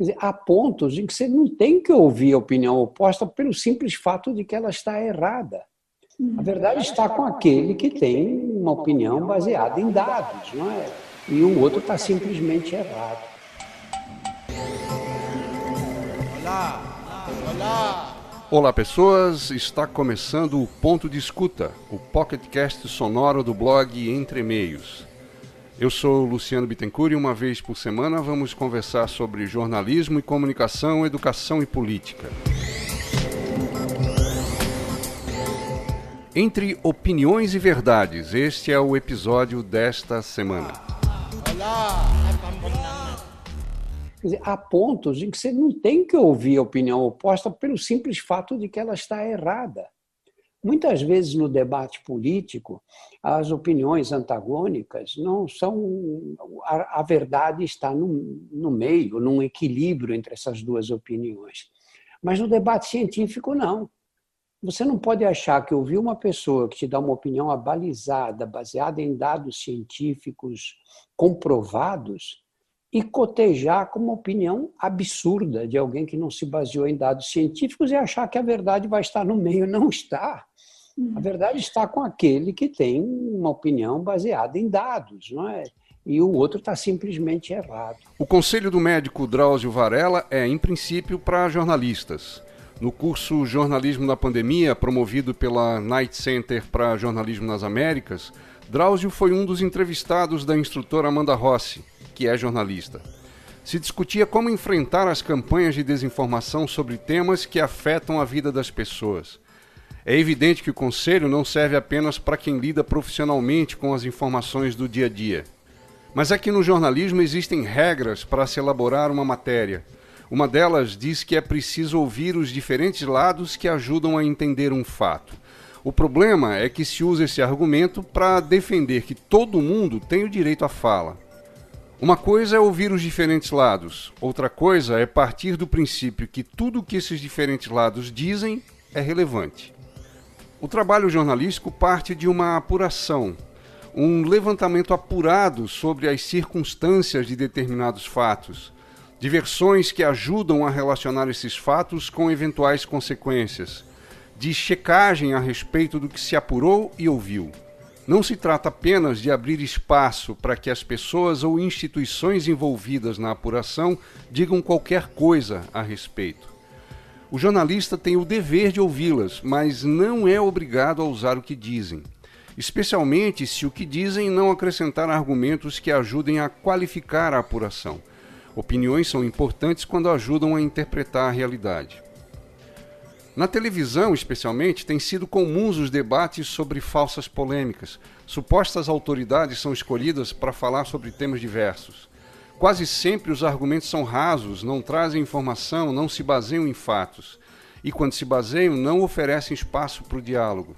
Quer dizer, há pontos em que você não tem que ouvir a opinião oposta pelo simples fato de que ela está errada. A verdade está com aquele que tem uma opinião baseada em dados, não é? E o outro está simplesmente errado. Olá! Olá! Olá, pessoas! Está começando o Ponto de Escuta, o pocketcast sonoro do blog Entre Meios. Eu sou Luciano Bittencourt e uma vez por semana vamos conversar sobre jornalismo e comunicação, educação e política. Entre opiniões e verdades, este é o episódio desta semana. Dizer, há pontos em que você não tem que ouvir a opinião oposta pelo simples fato de que ela está errada. Muitas vezes no debate político, as opiniões antagônicas não são. A, verdade está no, no meio, num equilíbrio entre essas duas opiniões. Mas no debate científico, não. Você não pode achar que ouvir uma pessoa que te dá uma opinião abalizada, baseada em dados científicos comprovados, e cotejar como uma opinião absurda de alguém que não se baseou em dados científicos e achar que a verdade vai estar no meio. Não está. Uhum. A verdade está com aquele que tem uma opinião baseada em dados, não é? E o outro está simplesmente errado. O conselho do médico Drauzio Varela é, em princípio, para jornalistas. No curso Jornalismo na Pandemia, promovido pela Night Center para Jornalismo nas Américas, Drauzio foi um dos entrevistados da instrutora Amanda Rossi, que é jornalista. Se discutia como enfrentar as campanhas de desinformação sobre temas que afetam a vida das pessoas. É evidente que o conselho não serve apenas para quem lida profissionalmente com as informações do dia a dia. Mas é que no jornalismo existem regras para se elaborar uma matéria uma delas diz que é preciso ouvir os diferentes lados que ajudam a entender um fato. O problema é que se usa esse argumento para defender que todo mundo tem o direito à fala. Uma coisa é ouvir os diferentes lados, outra coisa é partir do princípio que tudo o que esses diferentes lados dizem é relevante. O trabalho jornalístico parte de uma apuração, um levantamento apurado sobre as circunstâncias de determinados fatos Diversões que ajudam a relacionar esses fatos com eventuais consequências, de checagem a respeito do que se apurou e ouviu. Não se trata apenas de abrir espaço para que as pessoas ou instituições envolvidas na apuração digam qualquer coisa a respeito. O jornalista tem o dever de ouvi-las, mas não é obrigado a usar o que dizem, especialmente se o que dizem não acrescentar argumentos que ajudem a qualificar a apuração. Opiniões são importantes quando ajudam a interpretar a realidade. Na televisão, especialmente, têm sido comuns os debates sobre falsas polêmicas. Supostas autoridades são escolhidas para falar sobre temas diversos. Quase sempre os argumentos são rasos, não trazem informação, não se baseiam em fatos. E quando se baseiam, não oferecem espaço para o diálogo.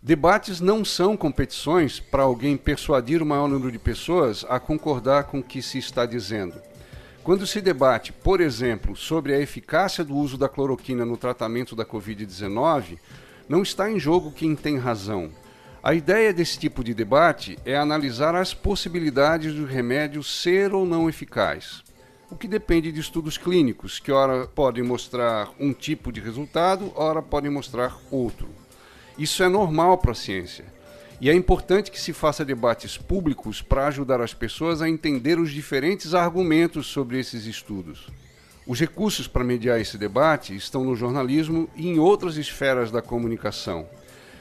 Debates não são competições para alguém persuadir o maior número de pessoas a concordar com o que se está dizendo. Quando se debate, por exemplo, sobre a eficácia do uso da cloroquina no tratamento da Covid-19, não está em jogo quem tem razão. A ideia desse tipo de debate é analisar as possibilidades do remédio ser ou não eficaz, o que depende de estudos clínicos, que ora podem mostrar um tipo de resultado, ora podem mostrar outro. Isso é normal para a ciência. E é importante que se faça debates públicos para ajudar as pessoas a entender os diferentes argumentos sobre esses estudos. Os recursos para mediar esse debate estão no jornalismo e em outras esferas da comunicação.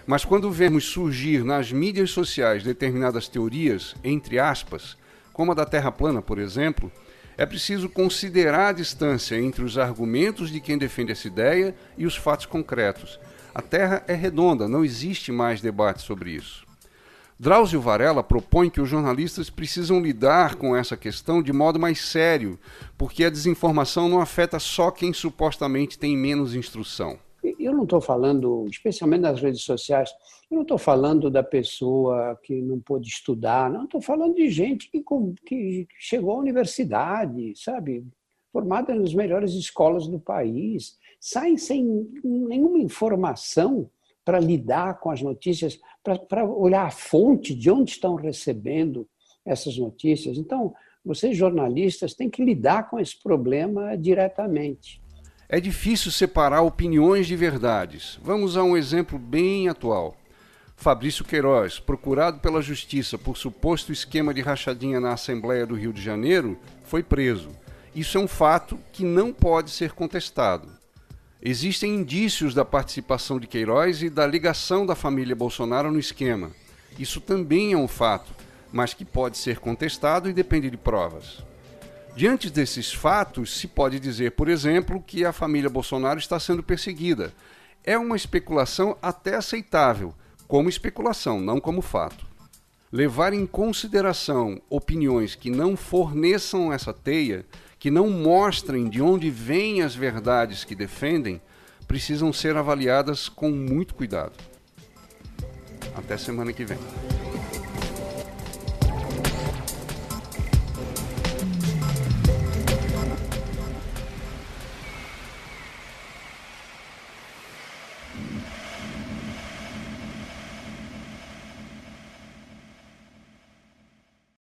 Mas quando vemos surgir nas mídias sociais determinadas teorias, entre aspas, como a da Terra plana, por exemplo, é preciso considerar a distância entre os argumentos de quem defende essa ideia e os fatos concretos. A Terra é redonda, não existe mais debate sobre isso. Drauzio Varela propõe que os jornalistas precisam lidar com essa questão de modo mais sério, porque a desinformação não afeta só quem supostamente tem menos instrução. Eu não estou falando, especialmente nas redes sociais, eu não estou falando da pessoa que não pôde estudar, não estou falando de gente que, chegou à universidade, sabe, formada nas melhores escolas do país, sai sem nenhuma informação para lidar com as notícias, para olhar a fonte de onde estão recebendo essas notícias. Então, Vocês, jornalistas, têm que lidar com esse problema diretamente. É difícil separar opiniões de verdades. Vamos a um exemplo bem atual. Fabrício Queiroz, procurado pela Justiça por suposto esquema de rachadinha na Assembleia do Rio de Janeiro, foi preso. Isso é um fato que não pode ser contestado. Existem indícios da participação de Queiroz e da ligação da família Bolsonaro no esquema. Isso também é um fato, mas que pode ser contestado e depende de provas. Diante desses fatos, se pode dizer, por exemplo, que a família Bolsonaro está sendo perseguida. É uma especulação até aceitável, como especulação, não como fato. Levar em consideração opiniões que não forneçam essa teia, que não mostrem de onde vêm as verdades que defendem, precisam ser avaliadas com muito cuidado. Até semana que vem.